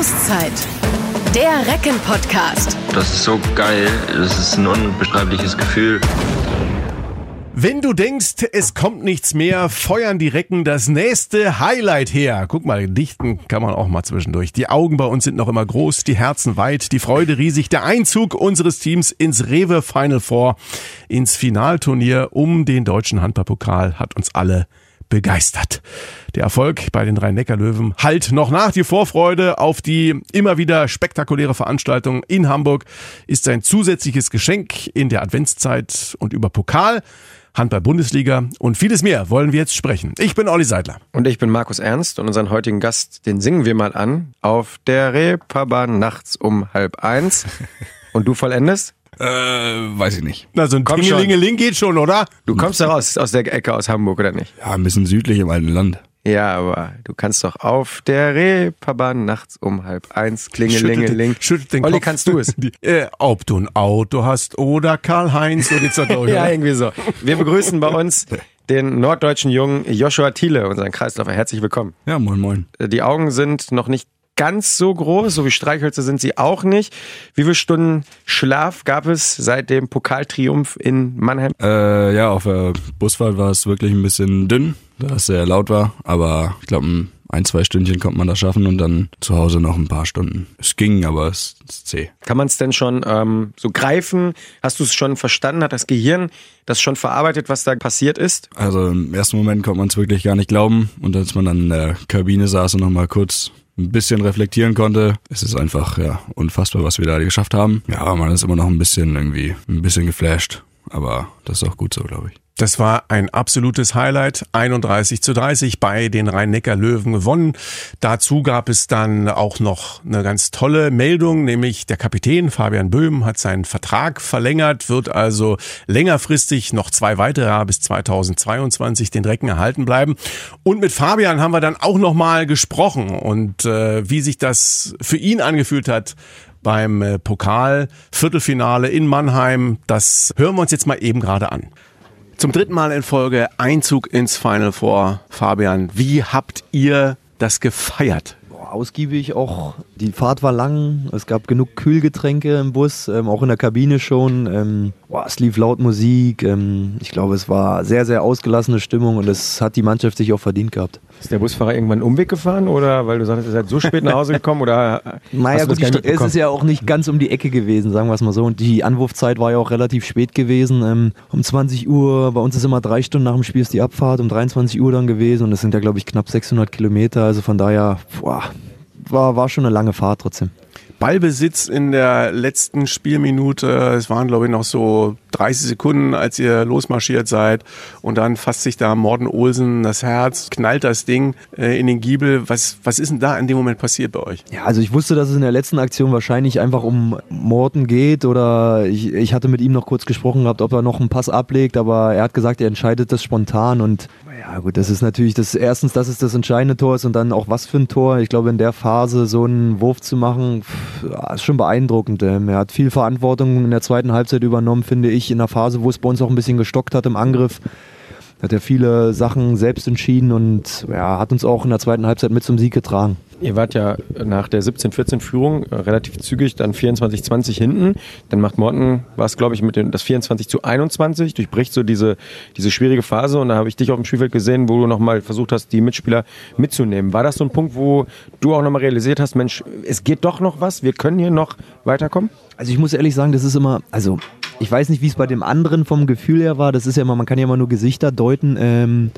Auszeit. Der Recken-Podcast. Das ist so geil. Das ist ein unbeschreibliches Gefühl. Wenn du denkst, es kommt nichts mehr, feuern die Recken das nächste Highlight her. Guck mal, dichten kann man auch mal zwischendurch. Die Augen bei uns sind noch immer groß, die Herzen weit, die Freude riesig. Der Einzug unseres Teams ins Rewe Final Four, ins Finalturnier um den deutschen Handballpokal hat uns alle begeistert. Der Erfolg bei den Rhein-Neckar-Löwen halt noch nach. Die Vorfreude auf die immer wieder spektakuläre Veranstaltung in Hamburg ist ein zusätzliches Geschenk in der Adventszeit und über Pokal. Handball-Bundesliga und vieles mehr wollen wir jetzt sprechen. Ich bin Olli Seidler. Und ich bin Markus Ernst und unseren heutigen Gast, den singen wir mal an. Auf der Reeperbahn nachts um halb eins. Und du vollendest? Äh, weiß ich nicht. Na, so ein Komm schon. Tingelingeling geht schon, oder? Du kommst doch aus, aus der Ecke aus Hamburg, oder nicht? Ja, ein bisschen südlich im alten Land. Ja, aber du kannst doch auf der Reeperbahn nachts um halb eins klingelingeling. Schüttelt, schüttelt den Olli, Kopf. kannst du es? Die, äh, ob du ein Auto hast oder Karl-Heinz, so geht's da durch. Ja, irgendwie so. Wir begrüßen bei uns den norddeutschen Jungen Joshua Thiele, unseren Kreisläufer. Herzlich willkommen. Ja, moin, moin. Die Augen sind noch nicht ganz so groß, so wie Streichhölzer sind sie auch nicht. Wie viele Stunden Schlaf gab es seit dem Pokaltriumph in Mannheim? Äh, ja, auf der Busfahrt war es wirklich ein bisschen dünn, da es sehr laut war. Aber ich glaube, ein, zwei Stündchen konnte man das schaffen und dann zu Hause noch ein paar Stunden. Es ging, aber es ist zäh. Kann man es denn schon ähm, so greifen? Hast du es schon verstanden? Hat das Gehirn das schon verarbeitet, was da passiert ist? Also im ersten Moment konnte man es wirklich gar nicht glauben. Und als man dann in der Kabine saß und nochmal kurz ein bisschen reflektieren konnte, es ist einfach ja unfassbar, was wir da geschafft haben. Ja, man ist immer noch ein bisschen irgendwie ein bisschen geflasht. Aber das ist auch gut so, glaube ich. Das war ein absolutes Highlight. 31 zu 30 bei den Rhein-Neckar-Löwen gewonnen. Dazu gab es dann auch noch eine ganz tolle Meldung, nämlich der Kapitän Fabian Böhm hat seinen Vertrag verlängert, wird also längerfristig noch zwei weitere Jahre bis 2022 den Recken erhalten bleiben. Und mit Fabian haben wir dann auch noch mal gesprochen und äh, wie sich das für ihn angefühlt hat, beim äh, Pokal-Viertelfinale in Mannheim. Das hören wir uns jetzt mal eben gerade an. Zum dritten Mal in Folge Einzug ins Final Four. Fabian, wie habt ihr das gefeiert? Ausgiebig auch. Die Fahrt war lang. Es gab genug Kühlgetränke im Bus, ähm, auch in der Kabine schon. Ähm, boah, es lief laut Musik. Ähm, ich glaube, es war sehr, sehr ausgelassene Stimmung und das hat die Mannschaft sich auch verdient gehabt. Ist der Busfahrer irgendwann einen Umweg gefahren oder weil du sagst, ihr seid so spät nach Hause gekommen oder Naja, gut, es ist ja auch nicht ganz um die Ecke gewesen, sagen wir es mal so. Und die Anwurfzeit war ja auch relativ spät gewesen. Ähm, um 20 Uhr, bei uns ist immer drei Stunden nach dem Spiel ist die Abfahrt, um 23 Uhr dann gewesen. Und das sind ja, glaube ich, knapp 600 Kilometer. Also von daher, boah, war, war schon eine lange Fahrt trotzdem. Ballbesitz in der letzten Spielminute. Es waren, glaube ich, noch so 30 Sekunden, als ihr losmarschiert seid. Und dann fasst sich da Morden Olsen das Herz, knallt das Ding äh, in den Giebel. Was, was ist denn da in dem Moment passiert bei euch? Ja, also ich wusste, dass es in der letzten Aktion wahrscheinlich einfach um Morten geht oder ich, ich hatte mit ihm noch kurz gesprochen gehabt, ob er noch einen Pass ablegt, aber er hat gesagt, er entscheidet das spontan und ja gut, das ist natürlich das erstens, dass es das entscheidende Tor ist und dann auch was für ein Tor. Ich glaube, in der Phase so einen Wurf zu machen, ist schon beeindruckend. Ähm, Er hat viel Verantwortung in der zweiten Halbzeit übernommen, finde ich, in der Phase, wo es bei uns auch ein bisschen gestockt hat im Angriff. Hat er viele Sachen selbst entschieden und ja, hat uns auch in der zweiten Halbzeit mit zum Sieg getragen. Ihr wart ja nach der 17-14-Führung äh, relativ zügig dann 24-20 hinten. Dann macht Morten, war es glaube ich mit dem, das 24 zu 21, durchbricht so diese, diese schwierige Phase und da habe ich dich auf dem Spielfeld gesehen, wo du nochmal versucht hast, die Mitspieler mitzunehmen. War das so ein Punkt, wo du auch nochmal realisiert hast, Mensch, es geht doch noch was, wir können hier noch weiterkommen? Also ich muss ehrlich sagen, das ist immer, also ich weiß nicht, wie es bei dem anderen vom Gefühl her war. Das ist ja immer, man kann ja immer nur Gesichter deuten. Ähm,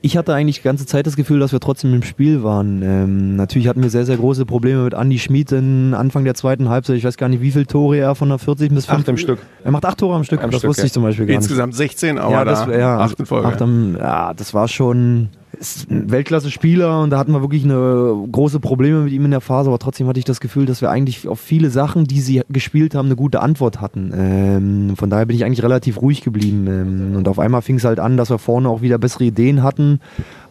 ich hatte eigentlich die ganze Zeit das Gefühl, dass wir trotzdem im Spiel waren. Ähm, natürlich hatten wir sehr, sehr große Probleme mit Andy Schmid in Anfang der zweiten Halbzeit. Ich weiß gar nicht, wie viele Tore er von der 40 bis 5. Acht im Stück. Er macht acht Tore am Stück. Am das Stück, wusste ja. ich zum Beispiel gar nicht. Insgesamt 16, aber ja, da das, ja, acht in Folge. acht am- ja, das war schon ist ein Weltklasse-Spieler und da hatten wir wirklich eine große Probleme mit ihm in der Phase, aber trotzdem hatte ich das Gefühl, dass wir eigentlich auf viele Sachen, die sie gespielt haben, eine gute Antwort hatten. Ähm, von daher bin ich eigentlich relativ ruhig geblieben. Ähm, und auf einmal fing es halt an, dass wir vorne auch wieder bessere Ideen hatten,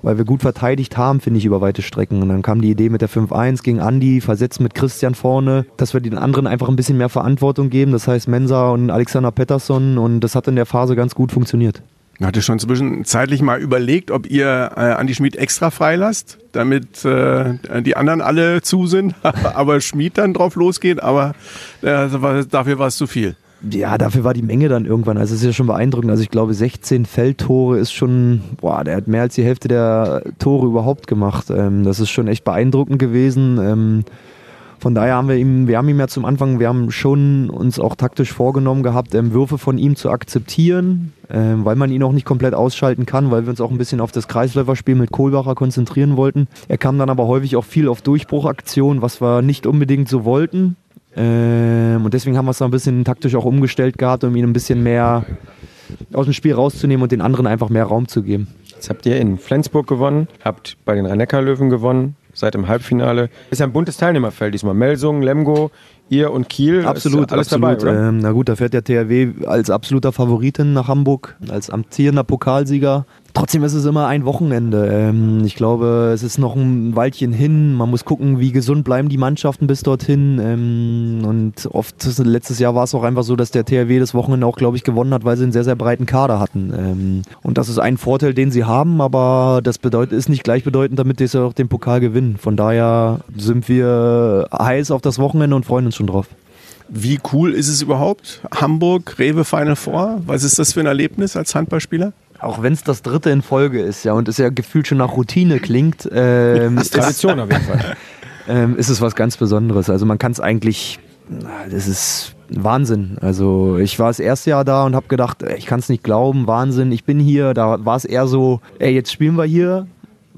weil wir gut verteidigt haben, finde ich, über weite Strecken. Und dann kam die Idee mit der 5-1 gegen Andi, versetzt mit Christian vorne, dass wir den anderen einfach ein bisschen mehr Verantwortung geben. Das heißt Mensa und Alexander Pettersson und das hat in der Phase ganz gut funktioniert. Hatte schon zwischenzeitlich mal überlegt, ob ihr äh, Andi Schmid extra freilasst, damit äh, die anderen alle zu sind, aber Schmid dann drauf losgeht, aber äh, dafür war es zu viel. Ja, dafür war die Menge dann irgendwann. Also es ist ja schon beeindruckend. Also ich glaube, 16 Feldtore ist schon, boah, der hat mehr als die Hälfte der Tore überhaupt gemacht. Ähm, das ist schon echt beeindruckend gewesen. Ähm, von daher haben wir ihm, wir haben ihm ja zum Anfang, wir haben schon uns auch taktisch vorgenommen gehabt, ähm, Würfe von ihm zu akzeptieren, ähm, weil man ihn auch nicht komplett ausschalten kann, weil wir uns auch ein bisschen auf das Kreisläuferspiel mit Kohlbacher konzentrieren wollten. Er kam dann aber häufig auch viel auf Durchbruchaktionen, was wir nicht unbedingt so wollten. Ähm, und deswegen haben wir es da ein bisschen taktisch auch umgestellt gehabt, um ihn ein bisschen mehr aus dem Spiel rauszunehmen und den anderen einfach mehr Raum zu geben. Jetzt habt ihr in Flensburg gewonnen, habt bei den Rhein-Neckar-Löwen gewonnen, seit dem Halbfinale. Ist ja ein buntes Teilnehmerfeld diesmal. Melsungen, Lemgo, ihr und Kiel. Absolut, alles absolut. dabei, ähm, na gut, da fährt der THW als absoluter Favoritin nach Hamburg, als amtierender Pokalsieger. Trotzdem ist es immer ein Wochenende. Ähm, ich glaube, es ist noch ein Weilchen hin. Man muss gucken, wie gesund bleiben die Mannschaften bis dorthin. Ähm, und oft, letztes Jahr war es auch einfach so, dass der THW das Wochenende auch, glaube ich, gewonnen hat, weil sie einen sehr, sehr breiten Kader hatten. Ähm, und das ist ein Vorteil, den sie haben, aber das bedeutet, ist nicht gleichbedeutend, damit sie auch den Pokal gewinnen. Von daher sind wir heiß auf das Wochenende und freuen uns schon drauf. Wie cool ist es überhaupt? Hamburg, Rewe Final Four? Was ist das für ein Erlebnis als Handballspieler? auch wenn es das dritte in Folge ist, ja, und es ja gefühlt schon nach Routine klingt, ähm, ist Tradition auf jeden Fall. Ähm, ist es was ganz Besonderes. Also man kann es eigentlich, das ist Wahnsinn. Also ich war das erste Jahr da und habe gedacht, ich kann es nicht glauben, Wahnsinn, ich bin hier. Da war es eher so, ey, jetzt spielen wir hier.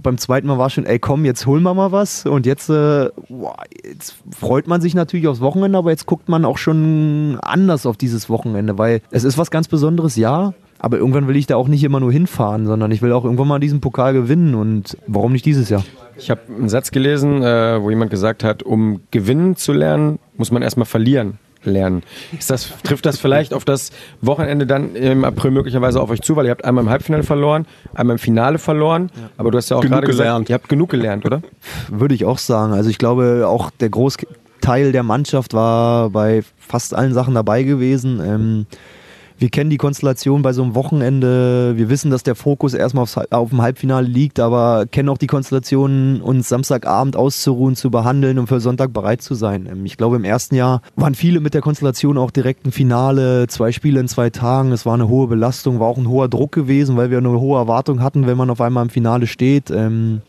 Beim zweiten Mal war schon, ey, komm, jetzt holen wir mal was. Und jetzt, äh, boah, jetzt freut man sich natürlich aufs Wochenende, aber jetzt guckt man auch schon anders auf dieses Wochenende, weil es ist was ganz Besonderes, ja. Aber irgendwann will ich da auch nicht immer nur hinfahren, sondern ich will auch irgendwann mal diesen Pokal gewinnen. Und warum nicht dieses Jahr? Ich habe einen Satz gelesen, äh, wo jemand gesagt hat, um gewinnen zu lernen, muss man erstmal verlieren lernen. Das, trifft das vielleicht auf das Wochenende dann im April möglicherweise auf euch zu, weil ihr habt einmal im Halbfinale verloren, einmal im Finale verloren, aber du hast ja auch gerade gesagt, gelernt. ihr habt genug gelernt, oder? Würde ich auch sagen. Also ich glaube, auch der Großteil der Mannschaft war bei fast allen Sachen dabei gewesen. Ähm, wir kennen die Konstellation bei so einem Wochenende. Wir wissen, dass der Fokus erstmal aufs, auf dem Halbfinale liegt, aber kennen auch die Konstellation, uns Samstagabend auszuruhen, zu behandeln und für Sonntag bereit zu sein. Ähm, ich glaube, im ersten Jahr waren viele mit der Konstellation auch direkt ein Finale, zwei Spiele in zwei Tagen. Es war eine hohe Belastung, war auch ein hoher Druck gewesen, weil wir eine hohe Erwartung hatten, wenn man auf einmal im Finale steht. Ähm,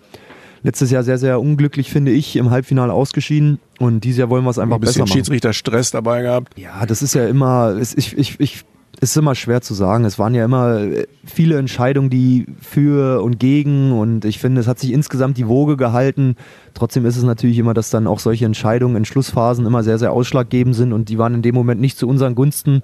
letztes Jahr sehr, sehr unglücklich, finde ich, im Halbfinale ausgeschieden. Und dieses Jahr wollen wir es einfach ein besser machen. Schiedsrichter Stress dabei gehabt. Ja, das ist ja immer, ich, ich, ich ist immer schwer zu sagen. Es waren ja immer äh, viele Entscheidungen, die für und gegen und ich finde, es hat sich insgesamt die Woge gehalten. Trotzdem ist es natürlich immer, dass dann auch solche Entscheidungen in Schlussphasen immer sehr, sehr ausschlaggebend sind und die waren in dem Moment nicht zu unseren Gunsten.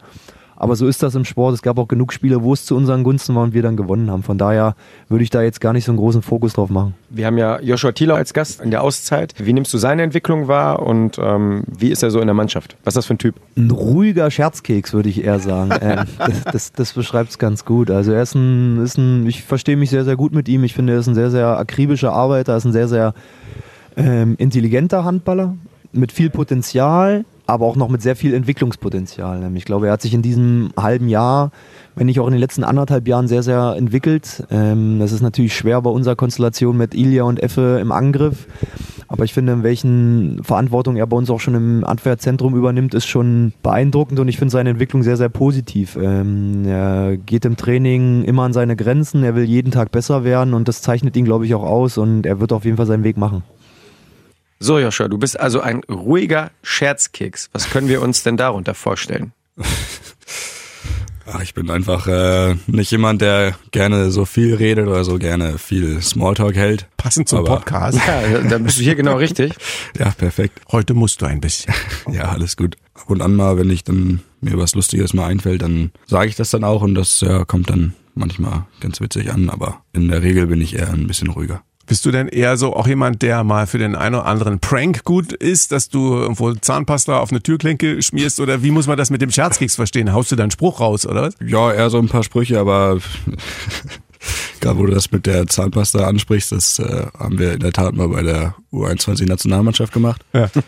Aber so ist das im Sport. Es gab auch genug Spiele, wo es zu unseren Gunsten war und wir dann gewonnen haben. Von daher würde ich da jetzt gar nicht so einen großen Fokus drauf machen. Wir haben ja Joshua Thieler als Gast in der Auszeit. Wie nimmst du seine Entwicklung wahr und ähm, wie ist er so in der Mannschaft? Was ist das für ein Typ? Ein ruhiger Scherzkeks, würde ich eher sagen. äh, das, das, das beschreibt es ganz gut. Also er ist ein, ist ein ich verstehe mich sehr, sehr gut mit ihm. Ich finde, er ist ein sehr, sehr akribischer Arbeiter, er ist ein sehr, sehr ähm, intelligenter Handballer mit viel Potenzial aber auch noch mit sehr viel Entwicklungspotenzial. Ich glaube, er hat sich in diesem halben Jahr, wenn nicht auch in den letzten anderthalb Jahren, sehr, sehr entwickelt. Ähm, das ist natürlich schwer bei unserer Konstellation mit Ilya und Effe im Angriff. Aber ich finde, in welchen Verantwortung er bei uns auch schon im Abwehrzentrum übernimmt, ist schon beeindruckend und ich finde seine Entwicklung sehr, sehr positiv. Ähm, er geht im Training immer an seine Grenzen, er will jeden Tag besser werden und das zeichnet ihn, glaube ich, auch aus und er wird auf jeden Fall seinen Weg machen. So, Joscha, du bist also ein ruhiger Scherzkeks. Was können wir uns denn darunter vorstellen? Ach, ich bin einfach äh, nicht jemand, der gerne so viel redet oder so gerne viel Smalltalk hält. Passend zum Aber, Podcast. Ja, dann bist du hier genau richtig. ja, perfekt. Heute musst du ein bisschen. ja, alles gut. Ab und an mal, wenn ich dann mir was Lustiges mal einfällt, dann sage ich das dann auch und das ja, kommt dann manchmal ganz witzig an. Aber in der Regel bin ich eher ein bisschen ruhiger. Bist du denn eher so auch jemand, der mal für den einen oder anderen Prank gut ist, dass du irgendwo Zahnpasta auf eine Türklinke schmierst oder wie muss man das mit dem Scherzkeks verstehen? Haust du da einen Spruch raus, oder was? Ja, eher so ein paar Sprüche, aber Gerade wo du das mit der Zahnpasta ansprichst, das äh, haben wir in der Tat mal bei der U21-Nationalmannschaft gemacht. Ja.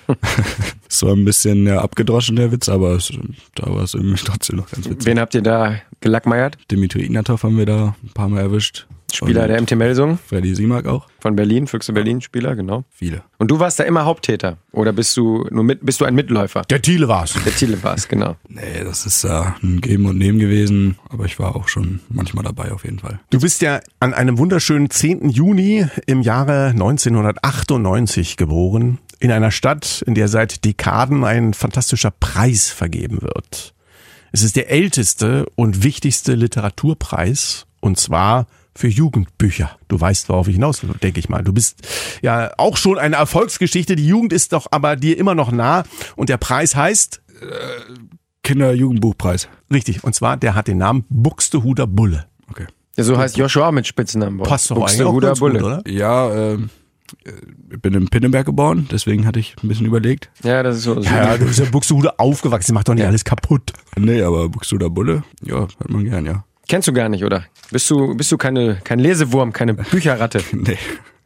Es war ein bisschen ja, abgedroschen, der Witz, aber es, da war es irgendwie trotzdem noch ganz witzig. Wen habt ihr da gelackmeiert? Dimitri Ignatov haben wir da ein paar Mal erwischt. Spieler Und der MT Melsung Freddy Simak auch. von Berlin, Füchse Berlin Spieler, genau. Viele. Und du warst da immer Haupttäter oder bist du nur mit, bist du ein Mitläufer? Der Thiele war's. Der Thiele war es, genau. Nee, das ist ja ein Geben und Nehmen gewesen, aber ich war auch schon manchmal dabei auf jeden Fall. Du bist ja an einem wunderschönen 10. Juni im Jahre 1998 geboren. In einer Stadt, in der seit Dekaden ein fantastischer Preis vergeben wird. Es ist der älteste und wichtigste Literaturpreis und zwar für Jugendbücher. Du weißt, worauf ich hinaus will, denke ich mal. Du bist ja auch schon eine Erfolgsgeschichte. Die Jugend ist doch aber dir immer noch nah und der Preis heißt Kinder-Jugendbuchpreis. richtig und zwar der hat den Namen Buxtehuder Bulle. Okay. Ja, so heißt Joshua mit Spitznamen. Passt doch eigentlich auch Buxtehuder ganz gut, Bulle. oder? Ja, ähm, äh, ich bin in Pinneberg geboren, deswegen hatte ich ein bisschen überlegt. Ja, das ist so. so Ja, du bist ja Buxtehude aufgewachsen, macht doch nicht alles kaputt. Nee, aber Buxtehuder Bulle, ja, hört man gern, ja. Kennst du gar nicht, oder? Bist du, bist du keine, kein Lesewurm, keine Bücherratte? Nee,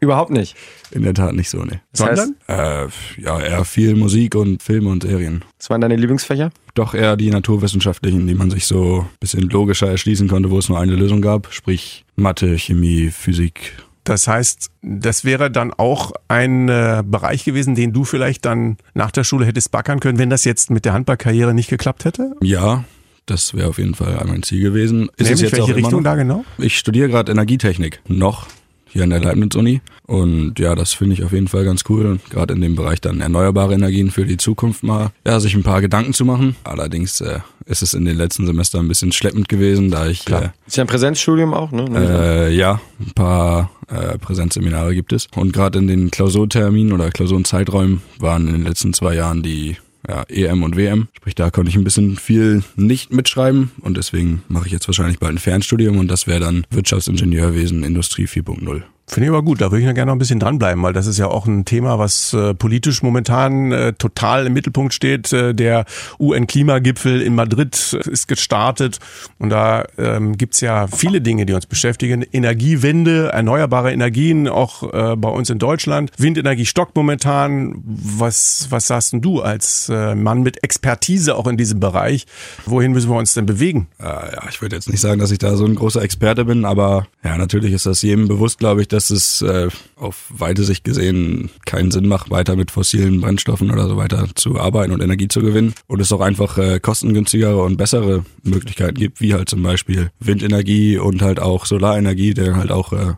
Überhaupt nicht. in der Tat nicht so, nee. Das heißt, Sondern? Äh, ja, eher viel Musik und Filme und Serien. was waren deine Lieblingsfächer? Doch eher die naturwissenschaftlichen, die man sich so ein bisschen logischer erschließen konnte, wo es nur eine Lösung gab. Sprich Mathe, Chemie, Physik. Das heißt, das wäre dann auch ein äh, Bereich gewesen, den du vielleicht dann nach der Schule hättest backern können, wenn das jetzt mit der Handballkarriere nicht geklappt hätte? Ja, das wäre auf jeden Fall mein Ziel gewesen. Ist Nämlich es jetzt welche auch Richtung da genau? Ich studiere gerade Energietechnik noch hier an der Leibniz-Uni. Und ja, das finde ich auf jeden Fall ganz cool. Gerade in dem Bereich dann erneuerbare Energien für die Zukunft mal, ja, sich ein paar Gedanken zu machen. Allerdings äh, ist es in den letzten Semestern ein bisschen schleppend gewesen, da ich äh, Ist ja ein Präsenzstudium auch, ne? äh, ja, ein paar äh, Präsenzseminare gibt es. Und gerade in den Klausurterminen oder Klausurenzeiträumen waren in den letzten zwei Jahren die ja, EM und WM. Sprich, da konnte ich ein bisschen viel nicht mitschreiben und deswegen mache ich jetzt wahrscheinlich bald ein Fernstudium und das wäre dann Wirtschaftsingenieurwesen Industrie 4.0. Finde ich aber gut, da würde ich gerne noch ein bisschen dranbleiben, weil das ist ja auch ein Thema, was äh, politisch momentan äh, total im Mittelpunkt steht. Äh, der UN-Klimagipfel in Madrid ist gestartet und da ähm, gibt's ja viele Dinge, die uns beschäftigen. Energiewende, erneuerbare Energien, auch äh, bei uns in Deutschland. Windenergie stockt momentan. Was, was sagst denn du als äh, Mann mit Expertise auch in diesem Bereich? Wohin müssen wir uns denn bewegen? Äh, ja, ich würde jetzt nicht sagen, dass ich da so ein großer Experte bin, aber ja, natürlich ist das jedem bewusst, glaube ich, dass es äh, auf weite Sicht gesehen keinen Sinn macht, weiter mit fossilen Brennstoffen oder so weiter zu arbeiten und Energie zu gewinnen. Und es auch einfach äh, kostengünstigere und bessere Möglichkeiten gibt, wie halt zum Beispiel Windenergie und halt auch Solarenergie, der halt auch äh,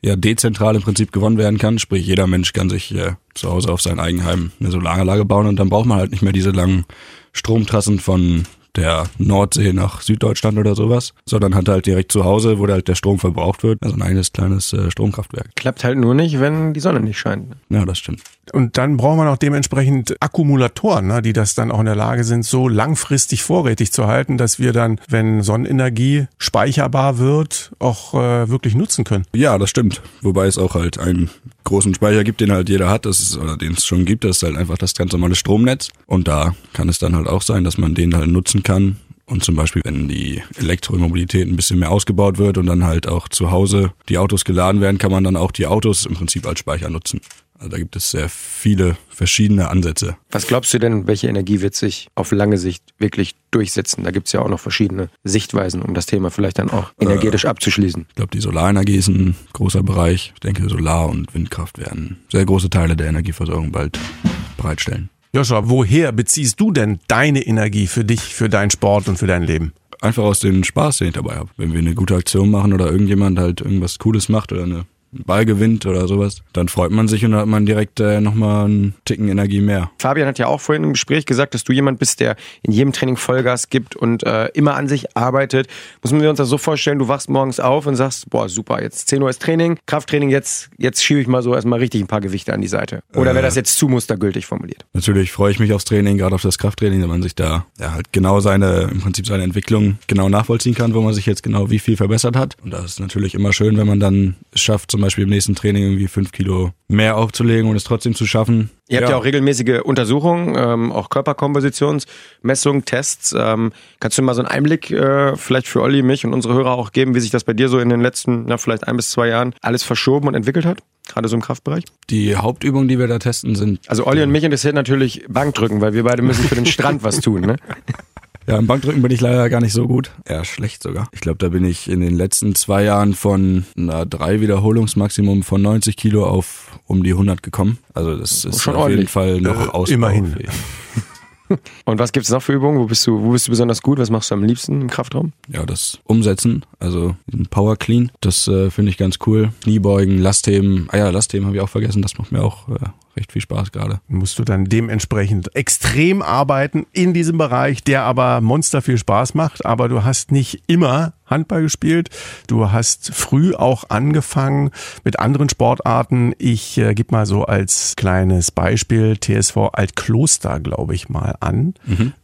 ja dezentral im Prinzip gewonnen werden kann. Sprich, jeder Mensch kann sich äh, zu Hause auf sein Eigenheim eine Solaranlage bauen und dann braucht man halt nicht mehr diese langen Stromtrassen von der Nordsee nach Süddeutschland oder sowas, sondern hat halt direkt zu Hause, wo halt der Strom verbraucht wird, also ein eigenes kleines äh, Stromkraftwerk. Klappt halt nur nicht, wenn die Sonne nicht scheint. Ja, das stimmt. Und dann brauchen wir noch dementsprechend Akkumulatoren, ne, die das dann auch in der Lage sind, so langfristig vorrätig zu halten, dass wir dann, wenn Sonnenenergie speicherbar wird, auch äh, wirklich nutzen können. Ja, das stimmt. Wobei es auch halt einen großen Speicher gibt, den halt jeder hat, das ist, oder den es schon gibt, das ist halt einfach das ganz normale Stromnetz. Und da kann es dann halt auch sein, dass man den halt nutzen kann. Und zum Beispiel, wenn die Elektromobilität ein bisschen mehr ausgebaut wird und dann halt auch zu Hause die Autos geladen werden, kann man dann auch die Autos im Prinzip als Speicher nutzen. Also da gibt es sehr viele verschiedene Ansätze. Was glaubst du denn, welche Energie wird sich auf lange Sicht wirklich durchsetzen? Da gibt's ja auch noch verschiedene Sichtweisen, um das Thema vielleicht dann auch energetisch abzuschließen. Ich glaube, die Solarenergie ist ein großer Bereich. Ich denke, Solar- und Windkraft werden sehr große Teile der Energieversorgung bald bereitstellen. Joshua, woher beziehst du denn deine Energie für dich, für deinen Sport und für dein Leben? Einfach aus dem Spaß, den ich dabei habe. Wenn wir eine gute Aktion machen oder irgendjemand halt irgendwas Cooles macht oder eine Ball gewinnt oder sowas, dann freut man sich und dann hat man direkt äh, nochmal einen Ticken Energie mehr. Fabian hat ja auch vorhin im Gespräch gesagt, dass du jemand bist, der in jedem Training Vollgas gibt und äh, immer an sich arbeitet. Muss man sich uns das so vorstellen, du wachst morgens auf und sagst, boah, super, jetzt 10 Uhr ist Training, Krafttraining, jetzt, jetzt schiebe ich mal so erstmal richtig ein paar Gewichte an die Seite. Oder wäre das jetzt zu mustergültig formuliert? Natürlich freue ich mich aufs Training, gerade auf das Krafttraining, wenn man sich da ja, halt genau seine, im Prinzip seine Entwicklung genau nachvollziehen kann, wo man sich jetzt genau wie viel verbessert hat. Und das ist natürlich immer schön, wenn man dann es schafft, zum Beispiel im nächsten Training irgendwie fünf Kilo mehr aufzulegen und es trotzdem zu schaffen. Ihr habt ja, auch regelmäßige Untersuchungen, ähm, auch Körperkompositionsmessungen, Tests. Ähm, kannst du mal so einen Einblick äh, vielleicht für Olli, mich und unsere Hörer auch geben, wie sich das bei dir so in den letzten, na, vielleicht ein bis zwei Jahren alles verschoben und entwickelt hat? Gerade so im Kraftbereich? Die Hauptübungen, die wir da testen, sind. Also Olli und mich interessiert natürlich Bankdrücken, weil wir beide müssen für den Strand was tun, ne? Ja, im Bankdrücken bin ich leider gar nicht so gut. Eher schlecht sogar. Ich glaube, da bin ich in den letzten zwei Jahren von einer drei Wiederholungsmaximum von 90 Kilo auf um die 100 gekommen. Also das ist Schon auf ordentlich. jeden Fall noch Äh, Ausbau. immerhin. Und was gibt's noch für Übungen? Wo bist du, wo bist du besonders gut? Was machst du am liebsten im Kraftraum? Ja, das Umsetzen, also diesen Power Clean, das äh, finde ich ganz cool. Kniebeugen, Lastheben. Ah ja, Lastheben habe ich auch vergessen. Das macht mir auch äh, recht viel Spaß gerade. musst du dann dementsprechend extrem arbeiten in diesem Bereich, der aber monster viel Spaß macht. Aber du hast nicht immer Handball gespielt. Du hast früh auch angefangen mit anderen Sportarten. Ich äh, gebe mal so als kleines Beispiel TSV Altkloster, glaube ich mal an,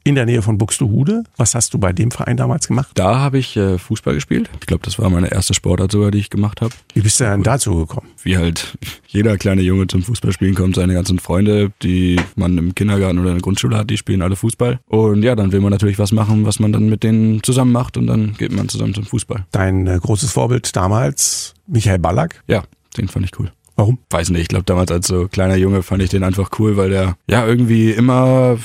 in der Nähe von Buxtehude. Was hast du bei dem Verein damals gemacht? Da habe ich äh, Fußball gespielt. Ich glaube, das war meine erste Sportart sogar, die ich gemacht habe. Wie bist du denn dazu gekommen? Wie halt jeder kleine Junge zum Fußballspielen kommt, seine ganzen Freunde, die man im Kindergarten oder in der Grundschule hat, die spielen alle Fußball. Und ja, dann will man natürlich was machen, was man dann mit denen zusammen macht und dann geht man zusammen zum Fußball. Dein äh, großes Vorbild damals, Michael Ballack. Ja, den fand ich cool. Warum? Weiß nicht, ich glaube damals als so kleiner Junge fand ich den einfach cool, weil der ja irgendwie immer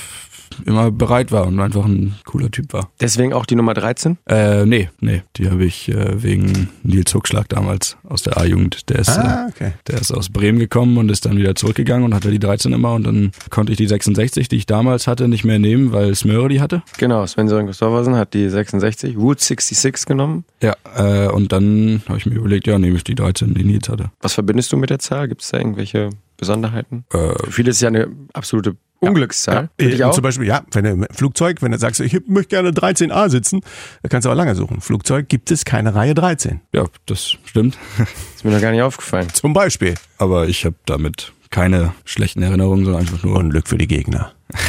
immer bereit war und einfach ein cooler Typ war. Deswegen auch die Nummer 13? Äh, nee, nee, die habe ich äh, wegen Nils Huckschlag damals aus der A-Jugend. Der ist, Ah, äh, okay. der ist aus Bremen gekommen und ist dann wieder zurückgegangen und hatte die 13 immer und dann konnte ich die 66, die ich damals hatte, nicht mehr nehmen, weil Smöre die hatte. Genau, Sven Sören Christoffersen hat die 66, Route 66 genommen. Ja, äh, und dann habe ich mir überlegt, ja, nehme ich die 13, die Nils hatte. Was verbindest du mit der Zahl? Gibt es da irgendwelche Besonderheiten? Äh, Für viele ist es ja eine absolute Unglückszahl. Für dich Äh, auch? Zum Beispiel, ja, wenn du im Flugzeug, wenn du sagst, ich möchte gerne 13a sitzen, dann kannst du auch lange suchen. Flugzeug gibt es keine Reihe 13. ja, das stimmt. Ist mir noch gar nicht aufgefallen. Zum Beispiel. Aber ich habe damit keine schlechten Erinnerungen, sondern einfach nur Unglück für die Gegner.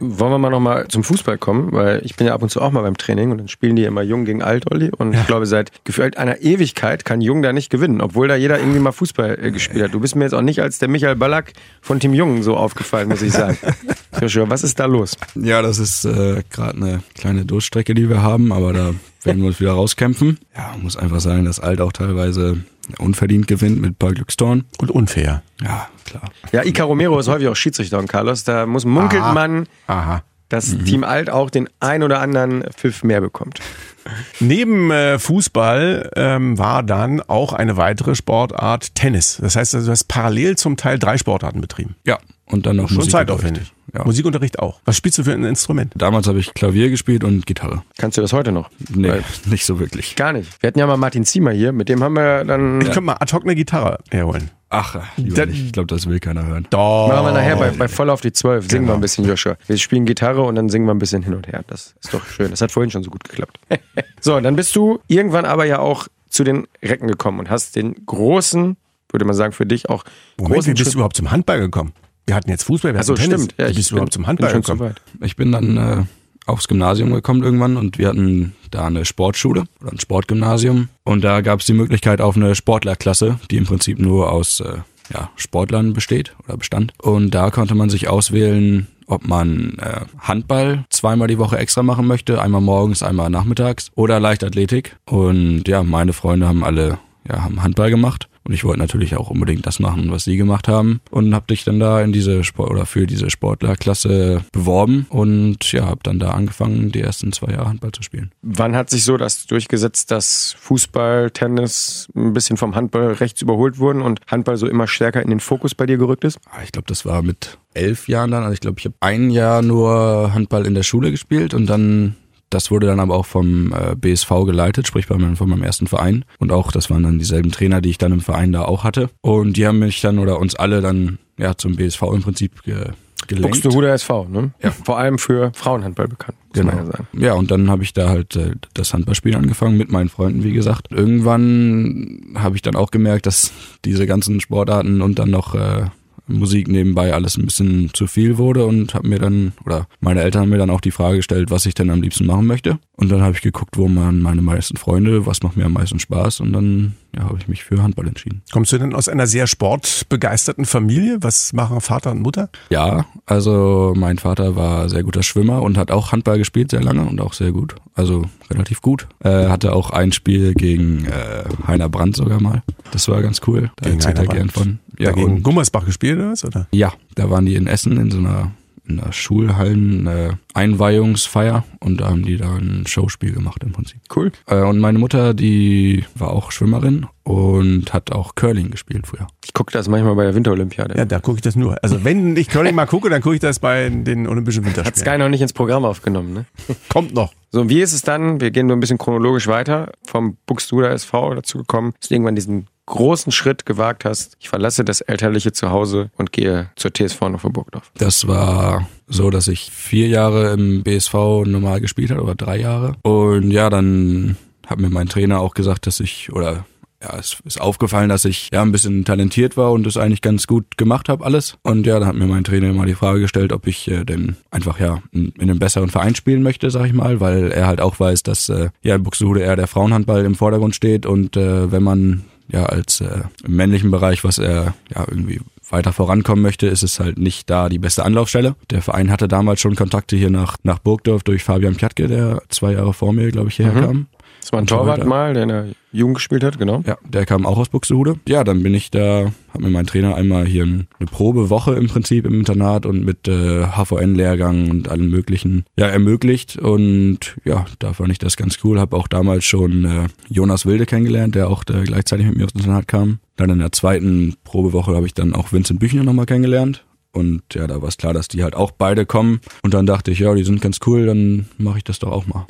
Wollen wir mal nochmal zum Fußball kommen, weil ich bin ja ab und zu auch mal beim Training und dann spielen die immer Jung gegen Alt, Olli. Und ich glaube, seit gefühlt einer Ewigkeit kann Jung da nicht gewinnen, obwohl da jeder irgendwie mal Fußball äh, gespielt hat. Du bist mir jetzt auch nicht als der Michael Ballack von Team Jung so aufgefallen, muss ich sagen. Joshua, was ist da los? Ja, das ist äh, gerade eine kleine Durststrecke, die wir haben, aber da werden wir uns wieder rauskämpfen. Ja, man muss einfach sagen, dass Alt auch teilweise unverdient gewinnt mit ein paar Glückstoren. Und unfair. Ja, klar. Ja, Ica Romero ist häufig auch Schiedsrichter und Carlos. Da muss munkelt Aha. man, Aha. Dass Team Alt auch den ein oder anderen Pfiff mehr bekommt. Neben äh, Fußball ähm, war dann auch eine weitere Sportart Tennis. Das heißt, also, du hast parallel zum Teil drei Sportarten betrieben. Ja, und dann noch Schon Musikunterricht. zeitaufwendig. Ja. Musikunterricht auch. Was spielst du für ein Instrument? Damals habe ich Klavier gespielt und Gitarre. Kannst du das heute noch? Nee, Weil- nicht so wirklich. Gar nicht. Wir hatten ja mal Martin Ziemer hier, mit dem haben wir dann. Ich könnte mal ad hoc eine Gitarre herholen. Ach, lieber Da- nicht. ich glaube, das will keiner hören. Doch. Machen wir nachher bei, bei Voll auf die 12. Singen Genau. wir ein bisschen, Joshua. Wir spielen Gitarre und dann singen wir ein bisschen hin und her. Das ist doch schön. Das hat vorhin schon so gut geklappt. so, dann bist du irgendwann aber ja auch zu den Recken gekommen und hast den großen, würde man sagen, für dich auch Moment, wie bist du überhaupt zum Handball gekommen? Wir hatten jetzt Fußball, wir hatten Achso, Tennis. stimmt. Ja, bist du bin- überhaupt zum bin Handball gekommen? weit. Ich bin dann äh, aufs Gymnasium gekommen irgendwann und wir hatten da eine Sportschule oder ein Sportgymnasium und da gab es die Möglichkeit auf eine Sportlerklasse, die im Prinzip nur aus äh, ja, Sportlern besteht oder bestand. Und da konnte man sich auswählen, ob man äh, Handball zweimal die Woche extra machen möchte, einmal morgens, einmal nachmittags oder Leichtathletik. Und ja, meine Freunde haben alle ja, haben Handball gemacht. Und ich wollte natürlich auch unbedingt das machen, was sie gemacht haben. Und habe dich dann da in diese Sport oder für diese Sportlerklasse beworben und ja, habe dann da angefangen, die ersten zwei Jahre Handball zu spielen. Wann hat sich so das durchgesetzt, dass Fußball, Tennis ein bisschen vom Handball rechts überholt wurden und Handball so immer stärker in den Fokus bei dir gerückt ist? Ah, Ich glaube, das war mit elf Jahren dann. Also ich glaube, ich habe ein Jahr nur Handball in der Schule gespielt und dann das wurde dann aber auch vom äh, BSV geleitet, sprich bei meinem, von meinem ersten Verein. Und auch, das waren dann dieselben Trainer, die ich dann im Verein da auch hatte. Und die haben mich dann oder uns alle dann ja zum BSV im Prinzip ge gelenkt. Buxtehude SV, ne? Ja. Vor allem für Frauenhandball bekannt, Genau. man ja sagen. Ja, und dann habe ich da halt äh, das Handballspielen angefangen mit meinen Freunden, wie gesagt. Irgendwann habe ich dann auch gemerkt, dass diese ganzen Sportarten und dann noch äh, Musik nebenbei alles ein bisschen zu viel wurde und habe mir dann, oder meine Eltern haben mir dann auch die Frage gestellt, was ich denn am liebsten machen möchte. Und dann habe ich geguckt, wo man meine meisten Freunde, was macht mir am meisten Spaß und dann ja, habe ich mich für Handball entschieden. Kommst du denn aus einer sehr sportbegeisterten Familie? Was machen Vater und Mutter? Ja, also mein Vater war sehr guter Schwimmer und hat auch Handball gespielt sehr lange und auch sehr gut. Also relativ gut. Äh, hatte auch ein Spiel gegen äh, Heiner Brandt sogar mal. Das war ganz cool. Da erzählt er gern von. Ja, gegen und, Gummersbach gespielt oder was? Oder? ja, da waren die in Essen in so einer in einer Schulhallen äh, Einweihungsfeier und da haben die da ein Showspiel gemacht im Prinzip. Cool. Äh, und meine Mutter, die war auch Schwimmerin und hat auch Curling gespielt früher. Ich gucke das manchmal bei der Winterolympiade. Ja, da gucke ich das nur. Also wenn ich Curling mal gucke, dann gucke ich das bei den Olympischen Hat Winterspielen. Sky noch nicht ins Programm aufgenommen, ne? Kommt noch. So, wie ist es dann? Wir gehen nur ein bisschen chronologisch weiter. Vom Buxtehuder SV dazu gekommen, dass du irgendwann diesen großen Schritt gewagt hast. Ich verlasse das elterliche Zuhause und gehe zur TSV Burgdorf. Das war so, dass ich vier Jahre im BSV normal gespielt habe oder drei Jahre. Und ja, dann hat mir mein Trainer auch gesagt, dass ich oder ja, es ist aufgefallen, dass ich ja ein bisschen talentiert war und es eigentlich ganz gut gemacht habe alles. Und ja, dann hat mir mein Trainer mal die Frage gestellt, ob ich äh, denn einfach ja in, in einem besseren Verein spielen möchte, sag ich mal, weil er halt auch weiß, dass äh, ja in Buxtehude eher der Frauenhandball im Vordergrund steht und äh, wenn man ja als äh, im männlichen Bereich, was er ja irgendwie weiter vorankommen möchte, ist es halt nicht da die beste Anlaufstelle. Der Verein hatte damals schon Kontakte hier nach, nach Burgdorf durch Fabian Pjatke, der zwei Jahre vor mir, glaube ich, hierher Mhm. kam. War ein Torwart weiter. mal, der in der Jugend gespielt hat, genau. Ja, der kam auch aus Buxtehude. Ja, dann bin ich da, hat mir mein Trainer einmal hier eine Probewoche im Prinzip im Internat und mit äh, HVN-Lehrgang und allem möglichen ja ermöglicht und ja, da fand ich das ganz cool. Habe auch damals schon äh, Jonas Wilde kennengelernt, der auch äh, gleichzeitig mit mir aus dem Internat kam. Dann in der zweiten Probewoche habe ich dann auch Vincent Büchner nochmal kennengelernt. Und ja, da war es klar, dass die halt auch beide kommen. Und dann dachte ich, ja, die sind ganz cool, dann mache ich das doch auch mal.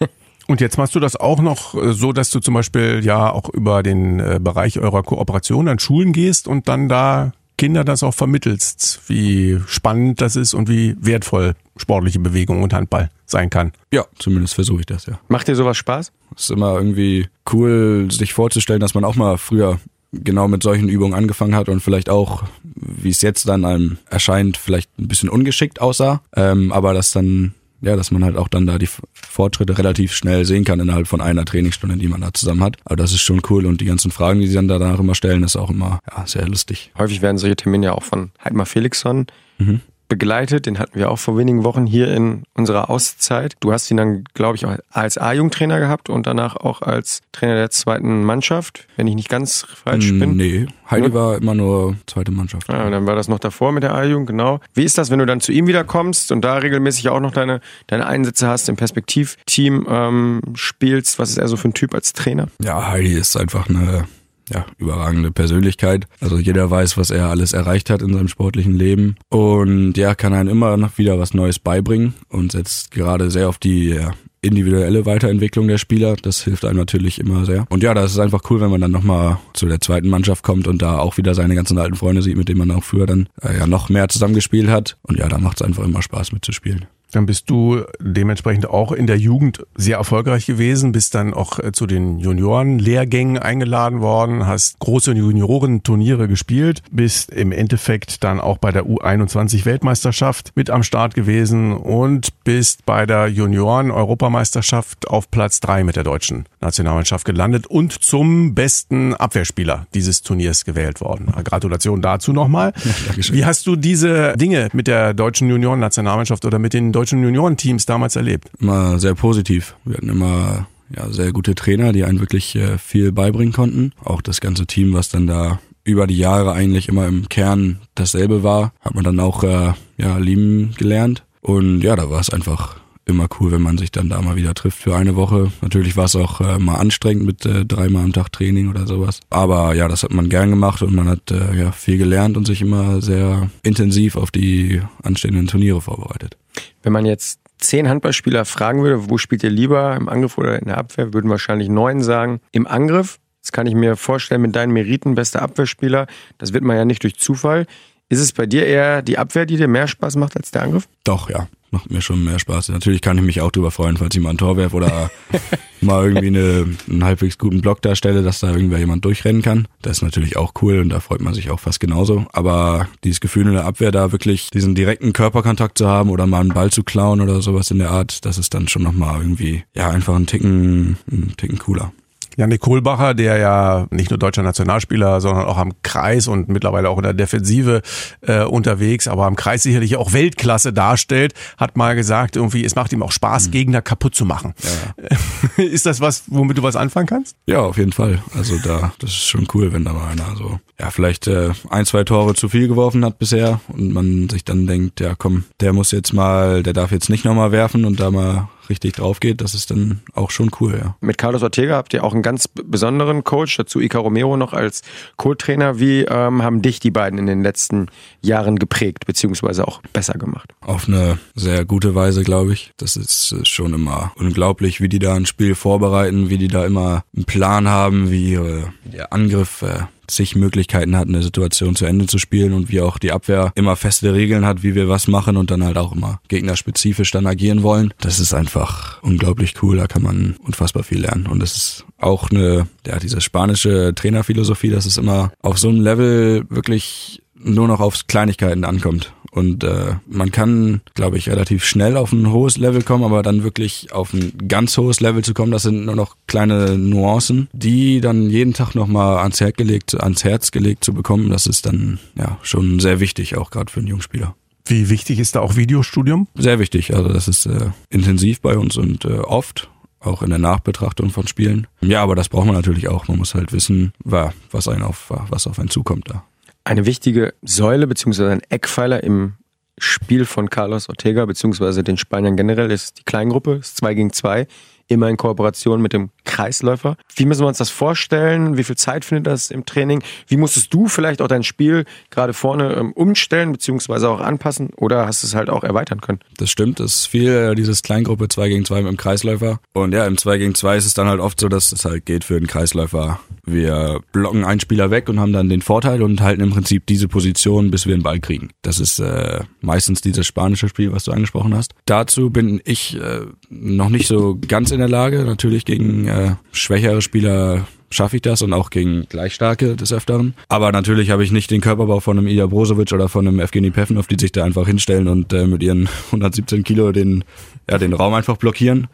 Und jetzt machst du das auch noch äh, so, dass du zum Beispiel ja auch über den äh, Bereich eurer Kooperation an Schulen gehst und dann da Kinder das auch vermittelst, wie spannend das ist und wie wertvoll sportliche Bewegung und Handball sein kann. Ja, zumindest versuche ich das, ja. Macht dir sowas Spaß? Es ist immer irgendwie cool, sich vorzustellen, dass man auch mal früher genau mit solchen Übungen angefangen hat und vielleicht auch, wie es jetzt dann einem erscheint, vielleicht ein bisschen ungeschickt aussah. Ähm, aber dass dann, ja, dass man halt auch dann da die Fortschritte relativ schnell sehen kann innerhalb von einer Trainingsstunde, die man da zusammen hat. Aber das ist schon cool und die ganzen Fragen, die sie dann danach immer stellen, ist auch immer ja, sehr lustig. Häufig werden solche Termine ja auch von Heidmar Felixson Mhm. Begleitet. Den hatten wir auch vor wenigen Wochen hier in unserer Auszeit. Du hast ihn dann, glaube ich, auch als A-Jugendtrainer gehabt und danach auch als Trainer der zweiten Mannschaft, wenn ich nicht ganz falsch bin. Mm, Nee, Heidi Ne? war immer nur zweite Mannschaft. Ja, und dann war das noch davor mit der A-Jugend, genau. Wie ist das, wenn du dann zu ihm wiederkommst und da regelmäßig auch noch deine, deine Einsätze hast, im Perspektivteam ähm, spielst? Was ist er so für ein Typ als Trainer? Ja, Heidi ist einfach eine ja, überragende Persönlichkeit. Also jeder weiß, was er alles erreicht hat in seinem sportlichen Leben. Und ja, kann einem immer noch wieder was Neues beibringen und setzt gerade sehr auf die ja, individuelle Weiterentwicklung der Spieler. Das hilft einem natürlich immer sehr. Und ja, das ist einfach cool, wenn man dann nochmal zu der zweiten Mannschaft kommt und da auch wieder seine ganzen alten Freunde sieht, mit denen man auch früher dann äh, ja noch mehr zusammengespielt hat. Und ja, da macht es einfach immer Spaß mitzuspielen. Dann bist du dementsprechend auch in der Jugend sehr erfolgreich gewesen, bist dann auch äh, zu den Junioren-Lehrgängen eingeladen worden, hast große Juniorenturniere gespielt, bist im Endeffekt dann auch bei der U21-Weltmeisterschaft mit am Start gewesen und bist bei der Junioren-Europameisterschaft auf Platz drei mit der deutschen Nationalmannschaft gelandet und zum besten Abwehrspieler dieses Turniers gewählt worden. Gratulation dazu nochmal. Dankeschön. Wie hast du diese Dinge mit der deutschen Juniorennationalmannschaft oder mit den deutschen Juniorenteams damals erlebt? immer sehr positiv. Wir hatten immer ja, sehr gute Trainer, die einen wirklich äh, viel beibringen konnten. Auch das ganze Team, was dann da über die Jahre eigentlich immer im Kern dasselbe war, hat man dann auch äh, ja, lieben gelernt. Und ja, da war es einfach immer cool, wenn man sich dann da mal wieder trifft für eine Woche. Natürlich war es auch äh, mal anstrengend mit äh, dreimal am Tag Training oder sowas. Aber ja, das hat man gern gemacht und man hat äh, ja viel gelernt und sich immer sehr intensiv auf die anstehenden Turniere vorbereitet. Wenn man jetzt zehn Handballspieler fragen würde, wo spielt ihr lieber, im Angriff oder in der Abwehr, würden wahrscheinlich neun sagen. Im Angriff, das kann ich mir vorstellen, mit deinen Meriten bester Abwehrspieler, das wird man ja nicht durch Zufall. Ist es bei dir eher die Abwehr, die dir mehr Spaß macht als der Angriff? Doch, ja. Macht mir schon mehr Spaß. Natürlich kann ich mich auch drüber freuen, falls ich mal ein Tor werfe oder mal irgendwie eine, einen halbwegs guten Block darstelle, dass da irgendwer jemand durchrennen kann. Das ist natürlich auch cool und da freut man sich auch fast genauso. Aber dieses Gefühl in der Abwehr, da wirklich diesen direkten Körperkontakt zu haben oder mal einen Ball zu klauen oder sowas in der Art, das ist dann schon nochmal irgendwie, ja, einfach ein Ticken, ein Ticken cooler. Janik Kohlbacher, der ja nicht nur deutscher Nationalspieler, sondern auch am Kreis und mittlerweile auch in der Defensive äh, unterwegs, aber am Kreis sicherlich auch Weltklasse darstellt, hat mal gesagt, irgendwie, es macht ihm auch Spaß, mhm. Gegner kaputt zu machen. Ja. ist das was, womit du was anfangen kannst? Ja, auf jeden Fall. Also da, das ist schon cool, wenn da mal einer so, ja, vielleicht äh, ein, zwei Tore zu viel geworfen hat bisher und man sich dann denkt, ja komm, der muss jetzt mal, der darf jetzt nicht nochmal werfen und da mal richtig drauf geht, das ist dann auch schon cool, ja. Mit Carlos Ortega habt ihr auch einen ganz besonderen Coach, dazu Ica Romero noch als Co-Trainer. Wie ähm, haben dich die beiden in den letzten Jahren geprägt, beziehungsweise auch besser gemacht? Auf eine sehr gute Weise, glaube ich. Das ist schon immer unglaublich, wie die da ein Spiel vorbereiten, wie die da immer einen Plan haben, wie äh, der Angriff äh, zig Möglichkeiten hat, eine Situation zu Ende zu spielen und wie auch die Abwehr immer feste Regeln hat, wie wir was machen und dann halt auch immer gegnerspezifisch dann agieren wollen. Das ist einfach unglaublich cool, da kann man unfassbar viel lernen und es ist auch eine, ja, diese spanische Trainerphilosophie, dass es immer auf so einem Level wirklich nur noch aufs Kleinigkeiten ankommt. Und äh, man kann, glaube ich, relativ schnell auf ein hohes Level kommen, aber dann wirklich auf ein ganz hohes Level zu kommen, das sind nur noch kleine Nuancen, die dann jeden Tag nochmal ans Herz gelegt, ans Herz gelegt zu bekommen, das ist dann ja schon sehr wichtig, auch gerade für einen Jungspieler. Wie wichtig ist da auch Videostudium? Sehr wichtig. Also das ist äh, intensiv bei uns und äh, oft auch in der Nachbetrachtung von Spielen. Ja, aber das braucht man natürlich auch. Man muss halt wissen, was einen auf was auf einen zukommt da. Eine wichtige Säule bzw. ein Eckpfeiler im Spiel von Carlos Ortega bzw. den Spaniern generell ist die Kleingruppe, ist 2 gegen 2 immer in Kooperation mit dem Kreisläufer. Wie müssen wir uns das vorstellen? Wie viel Zeit findet das im Training? Wie musstest du vielleicht auch dein Spiel gerade vorne ähm, umstellen beziehungsweise auch anpassen oder hast es halt auch erweitern können? Das stimmt, es ist viel dieses Kleingruppe 2 gegen 2 mit dem Kreisläufer. Und ja, im 2 gegen 2 ist es dann halt oft so, dass es halt geht für den Kreisläufer. Wir blocken einen Spieler weg und haben dann den Vorteil und halten im Prinzip diese Position, bis wir den Ball kriegen. Das ist äh, meistens dieses spanische Spiel, was du angesprochen hast. Dazu bin ich äh, noch nicht so ganz in der Lage. Natürlich gegen äh, schwächere Spieler schaffe ich das und auch gegen Gleichstarke des Öfteren. Aber natürlich habe ich nicht den Körperbau von einem Ilya Brozovic oder von einem Evgeny Pefenov, die sich da einfach hinstellen und äh, mit ihren 117 Kilo den, ja, den Raum einfach blockieren.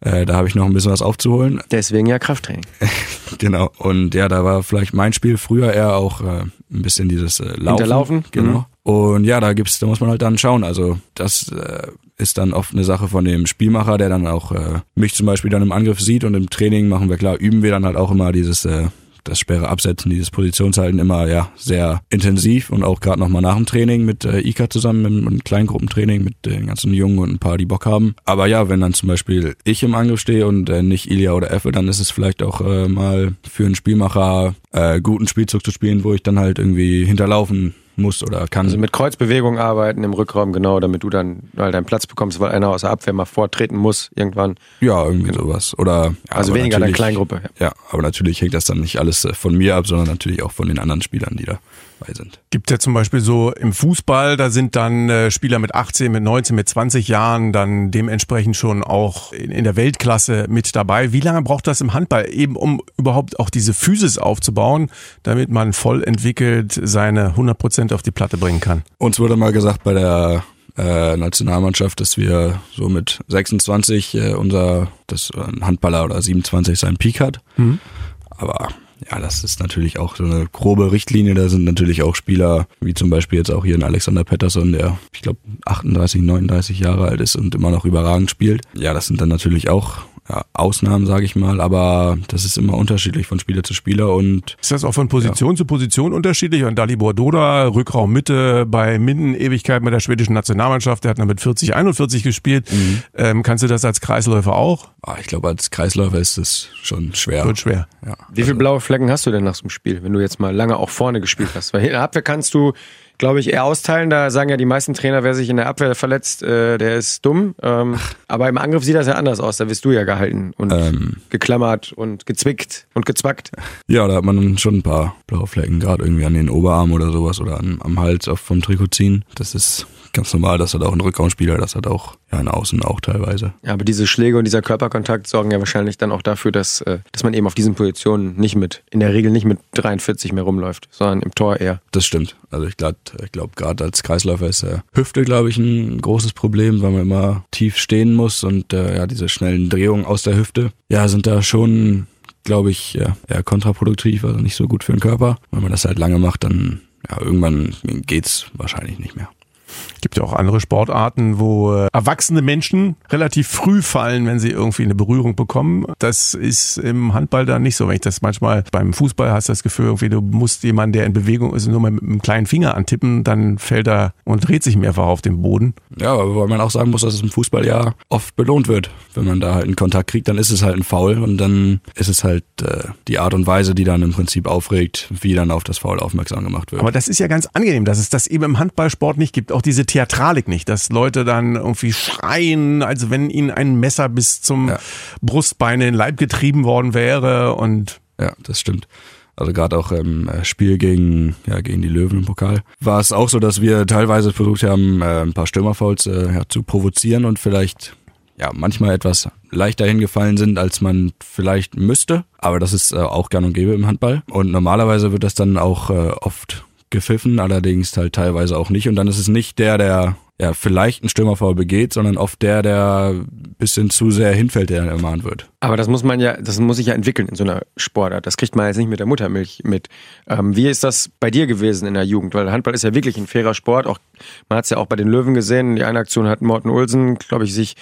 Äh, da habe ich noch ein bisschen was aufzuholen. Deswegen ja Krafttraining. genau. Und ja, da war vielleicht mein Spiel früher eher auch äh, ein bisschen dieses äh, Laufen. Hinterlaufen. Genau. Mhm. Und ja, da gibt's, da muss man halt dann schauen. Also das äh, ist dann oft eine Sache von dem Spielmacher, der dann auch äh, mich zum Beispiel dann im Angriff sieht und im Training machen wir klar, üben wir dann halt auch immer dieses äh, das schwere Absetzen, dieses Positionshalten immer ja sehr intensiv und auch gerade nochmal nach dem Training mit äh, Ika zusammen im, im Kleingruppentraining mit den ganzen Jungen und ein paar, die Bock haben. Aber ja, wenn dann zum Beispiel ich im Angriff stehe und äh, nicht Ilya oder Effe, dann ist es vielleicht auch äh, mal für einen Spielmacher äh, guten Spielzug zu spielen, wo ich dann halt irgendwie hinterlaufen muss oder kann. Also mit Kreuzbewegung arbeiten im Rückraum, genau, damit du dann halt deinen Platz bekommst, weil einer aus der Abwehr mal vortreten muss irgendwann. Ja, irgendwie sowas. Oder also weniger eine Kleingruppe. Ja. ja, aber natürlich hängt das dann nicht alles äh, von mir ab, sondern natürlich auch von den anderen Spielern, die da bei sind. Gibt ja zum Beispiel so im Fußball, da sind dann äh, Spieler mit 18, mit 19, mit 20 Jahren dann dementsprechend schon auch in, in, der Weltklasse mit dabei. Wie lange braucht das im Handball eben, um überhaupt auch diese Physis aufzubauen, damit man voll entwickelt seine 100 Prozent auf die Platte bringen kann? Uns wurde mal gesagt bei der äh, Nationalmannschaft, dass wir so mit 26 äh, unser das ein Handballer oder 27 seinen Peak hat. Mhm. Aber ja, das ist natürlich auch so eine grobe Richtlinie. Da sind natürlich auch Spieler, wie zum Beispiel jetzt auch hier ein Alexander Pettersson, der, ich glaube, 38, 39 Jahre alt ist und immer noch überragend spielt. Ja, das sind dann natürlich auch ja, Ausnahmen, sage ich mal, aber das ist immer unterschiedlich von Spieler zu Spieler und ist das auch von Position ja. zu Position unterschiedlich? Und Dalibor Doda, Rückraum Mitte bei Minden Ewigkeit mit der schwedischen Nationalmannschaft, der hat dann mit 40, 41 gespielt. Mhm. Ähm, kannst du das als Kreisläufer auch? Ah, ich glaube, als Kreisläufer ist es schon schwer. Wird schwer. Ja. Wie viele blaue Flecken hast du denn nach so einem Spiel, wenn du jetzt mal lange auch vorne gespielt hast? Weil in der Abwehr kannst du glaube ich, eher austeilen. Da sagen ja die meisten Trainer, wer sich in der Abwehr verletzt, äh, der ist dumm. Ähm, aber im Angriff sieht das ja anders aus. Da wirst du ja gehalten und ähm. geklammert und gezwickt und gezwackt. Ja, da hat man schon ein paar blaue Flecken, gerade irgendwie an den Oberarm oder sowas oder an, am Hals vom Trikot ziehen. Das ist ganz normal. Das hat auch ein Rückraumspieler, das hat auch ja, in Außen auch teilweise. Ja, aber diese Schläge und dieser Körperkontakt sorgen ja wahrscheinlich dann auch dafür, dass, äh, dass man eben auf diesen Positionen nicht mit, in der Regel nicht mit 43 mehr rumläuft, sondern im Tor eher. Das stimmt. Also ich glaube, ich glaube gerade als Kreisläufer ist äh, Hüfte, glaube ich, ein großes Problem, weil man immer tief stehen muss und äh, ja, diese schnellen Drehungen aus der Hüfte, ja, sind da schon, glaube ich, ja, eher kontraproduktiv, also nicht so gut für den Körper. Wenn man das halt lange macht, dann ja, irgendwann geht's wahrscheinlich nicht mehr. Gibt ja auch andere Sportarten, wo äh, erwachsene Menschen relativ früh fallen, wenn sie irgendwie eine Berührung bekommen. Das ist im Handball dann nicht so. Wenn ich das manchmal beim Fußball hast, das Gefühl, irgendwie du musst jemanden, der in Bewegung ist, nur mal mit einem kleinen Finger antippen, dann fällt er und dreht sich mehrfach auf den Boden. Ja, weil man auch sagen muss, dass es im Fußball ja oft belohnt wird. Wenn man da halt einen Kontakt kriegt, dann ist es halt ein Foul und dann ist es halt äh, die Art und Weise, die dann im Prinzip aufregt, wie dann auf das Foul aufmerksam gemacht wird. Aber das ist ja ganz angenehm, dass es das eben im Handballsport nicht gibt. Auch diese Theatralik nicht, dass Leute dann irgendwie schreien, als wenn ihnen ein Messer bis zum Ja. Brustbein in den Leib getrieben worden wäre und Ja, das stimmt. Also gerade auch im äh, Spiel gegen, ja, gegen die Löwen im Pokal war es auch so, dass wir teilweise versucht haben, äh, ein paar Stürmerfouls äh, ja, zu provozieren und vielleicht ja manchmal etwas leichter hingefallen sind, als man vielleicht müsste. Aber das ist äh, auch gang und gäbe im Handball. Und normalerweise wird das dann auch äh, oft gepfiffen, allerdings halt teilweise auch nicht. Und dann ist es nicht der, der ja vielleicht einen Stürmerfoul begeht, sondern oft der, der ein bisschen zu sehr hinfällt, der ermahnt wird. Aber das muss man ja, das muss sich ja entwickeln in so einer Sportart. Das kriegt man jetzt nicht mit der Muttermilch mit. Ähm, wie ist das bei dir gewesen in der Jugend? Weil Handball ist ja wirklich ein fairer Sport. Auch, man hat es ja auch bei den Löwen gesehen. Die eine Aktion hat Morten Olsen, glaube ich, sich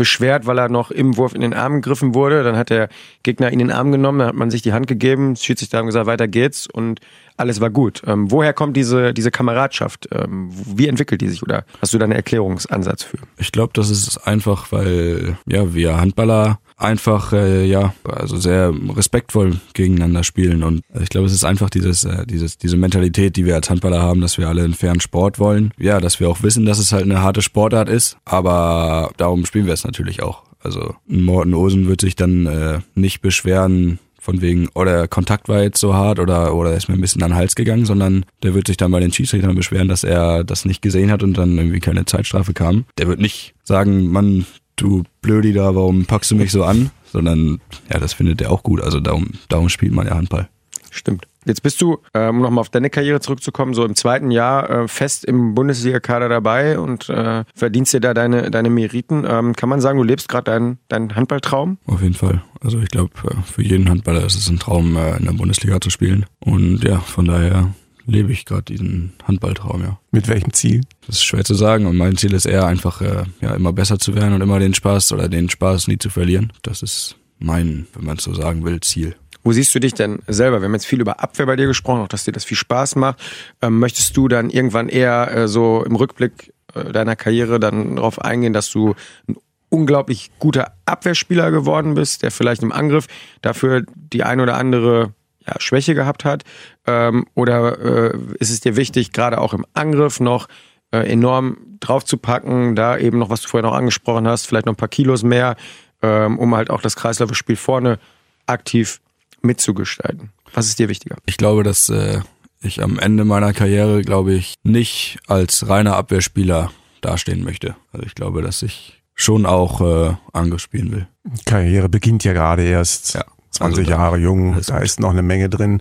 beschwert, weil er noch im Wurf in den Arm gegriffen wurde. Dann hat der Gegner ihn in den Arm genommen, dann hat man sich die Hand gegeben, Schiedsrichter haben gesagt, weiter geht's und alles war gut. Ähm, woher kommt diese, diese Kameradschaft? Ähm, wie entwickelt die sich? Oder hast du da einen Erklärungsansatz für? Ich glaube, das ist einfach, weil ja wir Handballer einfach äh, ja also sehr respektvoll gegeneinander spielen und ich glaube, es ist einfach dieses äh, dieses diese Mentalität, die wir als Handballer haben, dass wir alle einen fairen Sport wollen. Ja, dass wir auch wissen, dass es halt eine harte Sportart ist, aber darum spielen wir es natürlich auch. Also Morten Osen wird sich dann äh, nicht beschweren von wegen, oh, der Kontakt war jetzt so hart oder, oder er ist mir ein bisschen an den Hals gegangen, sondern der wird sich dann bei den Schiedsrichtern beschweren, dass er das nicht gesehen hat und dann irgendwie keine Zeitstrafe kam. Der wird nicht sagen, Mann, du Blödi da, warum packst du mich so an? Sondern, ja, das findet er auch gut. Also darum, darum spielt man ja Handball. Stimmt. Jetzt bist du, ähm, um nochmal auf deine Karriere zurückzukommen, so im zweiten Jahr äh, fest im Bundesliga-Kader dabei und äh, verdienst dir da deine, deine Meriten. Ähm, kann man sagen, du lebst gerade deinen dein Handballtraum? Auf jeden Fall. Also ich glaube, für jeden Handballer ist es ein Traum, äh, in der Bundesliga zu spielen. Und ja, von daher lebe ich gerade diesen Handballtraum, ja. mit welchem Ziel? Das ist schwer zu sagen und mein Ziel ist eher einfach, äh, ja, immer besser zu werden und immer den Spaß oder den Spaß nie zu verlieren. Das ist mein, wenn man es so sagen will, Ziel. Wo siehst du dich denn selber? Wir haben jetzt viel über Abwehr bei dir gesprochen, auch dass dir das viel Spaß macht. Ähm, möchtest du dann irgendwann eher äh, so im Rückblick äh, deiner Karriere dann darauf eingehen, dass du ein unglaublich guter Abwehrspieler geworden bist, der vielleicht im Angriff dafür die ein oder andere ja, Schwäche gehabt hat? Ähm, oder äh, ist es dir wichtig, gerade auch im Angriff noch äh, enorm draufzupacken, da eben noch, was du vorher noch angesprochen hast, vielleicht noch ein paar Kilos mehr, ähm, um halt auch das Kreislaufspiel vorne aktiv mitzugestalten? Was ist dir wichtiger? Ich glaube, dass äh, ich am Ende meiner Karriere, glaube ich, nicht als reiner Abwehrspieler dastehen möchte. Also ich glaube, dass ich schon auch äh, Angriff spielen will. Karriere beginnt ja gerade erst. Ja. 20 Also Jahre jung, da ist noch eine Menge drin.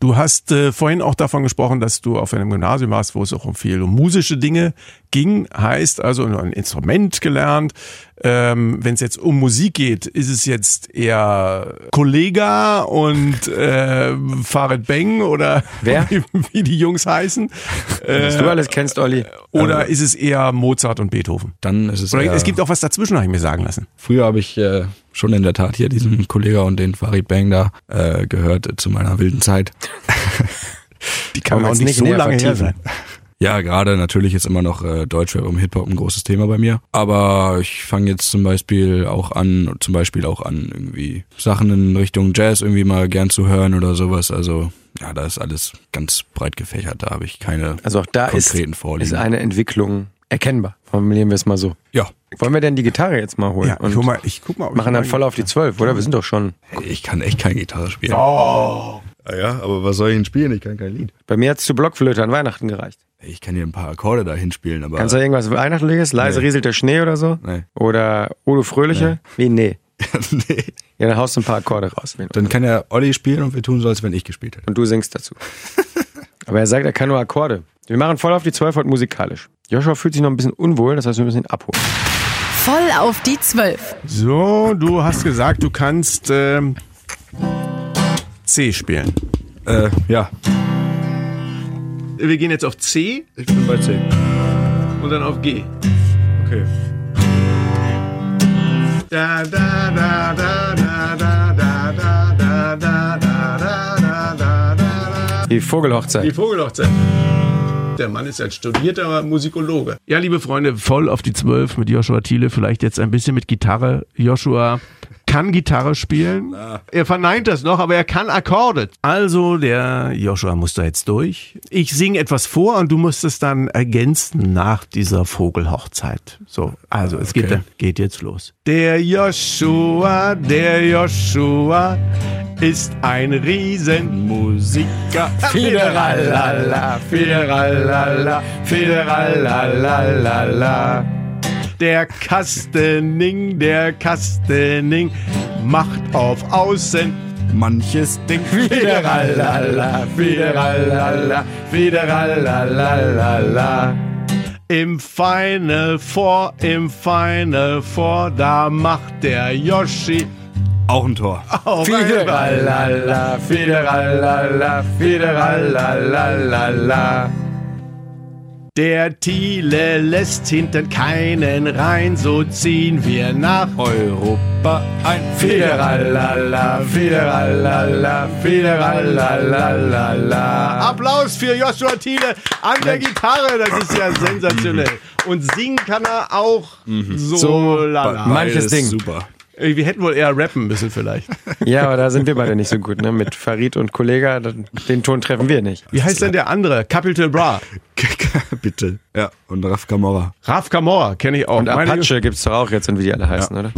Du hast äh, vorhin auch davon gesprochen, dass du auf einem Gymnasium warst, wo es auch um viel um musische Dinge ging. Heißt also ein Instrument gelernt. Ähm, Wenn es jetzt um Musik geht, ist es jetzt eher Kollega und äh, Farid Beng oder Wer? wie, wie die Jungs heißen. Was Äh, du alles kennst, Olli. oder ist es eher Mozart und Beethoven? Dann ist es Oder eher, es gibt auch was dazwischen, habe ich mir sagen lassen. Früher habe ich äh, schon in der Tat hier diesen Kollege und den Farid Bang da äh, gehört zu meiner wilden Zeit. Die kann auch nicht nicht so lange her sein. Ja, gerade natürlich ist immer noch äh, Deutschrap und Hip-Hop ein großes Thema bei mir. Aber ich fange jetzt zum Beispiel auch an, zum Beispiel auch an, irgendwie Sachen in Richtung Jazz irgendwie mal gern zu hören oder sowas. Also ja, da ist alles ganz breit gefächert. Da habe ich keine Also auch da ist, konkreten Vorlieben. ist eine Entwicklung erkennbar. Formulieren wir es mal so. ja, Wollen wir denn die Gitarre jetzt mal holen? Ja, ich, und guck mal, ich guck mal. ob ich machen dann voll auf die Zwölf, oder? Wir sind doch schon. ich kann echt keine Gitarre spielen. Oh. Ja, aber was soll ich denn spielen? Ich kann kein Lied. Bei mir hat's zu Blockflöte an Weihnachten gereicht. Ich kann hier ein paar Akkorde da hinspielen, aber. Kannst du irgendwas Weihnachtliches? Leise Nee. rieselt der Schnee oder so? Nee. Oder Udo Fröhliche? Wie? Nee. nee. Ja, dann haust du ein paar Akkorde raus. Dann kann ja Olli spielen und wir tun so, als wenn ich gespielt hätte. Und du singst dazu. Aber er sagt, er kann nur Akkorde. Wir machen voll auf die 12 heute musikalisch. Joshua fühlt sich noch ein bisschen unwohl, das heißt, wir müssen ihn abholen. Voll auf die 12. So, du hast gesagt, du kannst ähm, C spielen. Äh, ja. Wir gehen jetzt auf C Ich bin bei C. und dann auf G. Okay. Da, da, da, da, da, da, da, da, da, da, da, da, da, da. Die Vogelhochzeit. Die Vogelhochzeit. Der Mann ist ein studierter Musikologe. Ja, liebe Freunde, voll auf die Zwölf mit Joshua Thiele. Vielleicht jetzt ein bisschen mit Gitarre. Joshua kann Gitarre spielen. Er verneint das noch, aber er kann Akkorde. Also, der Joshua muss da jetzt durch. Ich singe etwas vor und du musst es dann ergänzen nach dieser Vogelhochzeit. So, also, es geht, Okay. geht jetzt los. Der Joshua, der Joshua ist ein Riesenmusiker. Fideralala, fideralala, fideralala. Der Kastening, der Kastening macht auf Außen Manches Ding. Fideralala, fideralala, fideralala. Im Final Four, im Final Four, da macht der Yoshi Auch ein Tor. auf Fideralala, fideralala, fideralala. Der Thiele lässt hinten keinen rein, so ziehen wir nach Europa ein. Fideralala, fideralala, fideralala. Applaus für Joshua Thiele an der Gitarre, das ist ja sensationell. Und singen kann er auch so lala. manches Ding. Super. Wir hätten wohl eher rappen müssen vielleicht. Ja, aber da sind wir beide nicht so gut, ne? Mit Farid und Kollega, den Ton treffen wir nicht. Wie heißt denn der andere? Capital Bra. Bitte. Ja, und Raf Camorra. Raf Kamora kenne ich auch. Und meine, Apache gibt's doch auch jetzt und wie die alle heißen, oder?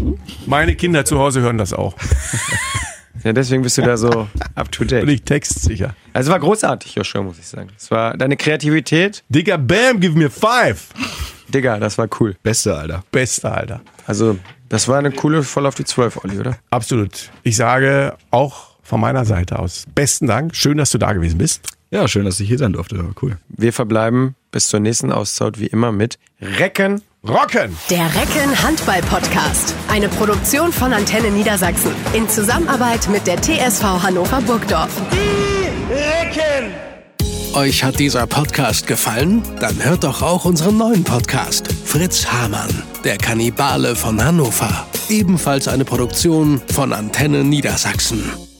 meine Kinder zu Hause hören das auch. Ja, deswegen bist du da so up to Bin date. ich textsicher. Also es war großartig, Joshua, muss ich sagen. Es war deine Kreativität, Digga, bam, give me five. Digga, das war cool. Beste, Alter. Bester, Alter. Also, das war eine coole voll auf die 12, Olli, oder? Absolut. Ich sage auch von meiner Seite aus besten Dank. Schön, dass du da gewesen bist. Ja, schön, dass ich hier sein durfte. Cool. Wir verbleiben bis zur nächsten Auszeit wie immer mit Recken. Rocken! Der Recken Handball Podcast. Eine Produktion von Antenne Niedersachsen. In Zusammenarbeit mit der TSV Hannover Burgdorf. Euch hat dieser Podcast gefallen? Dann hört doch auch unseren neuen Podcast Fritz Hamann, der Kannibale von Hannover. Ebenfalls eine Produktion von Antenne Niedersachsen.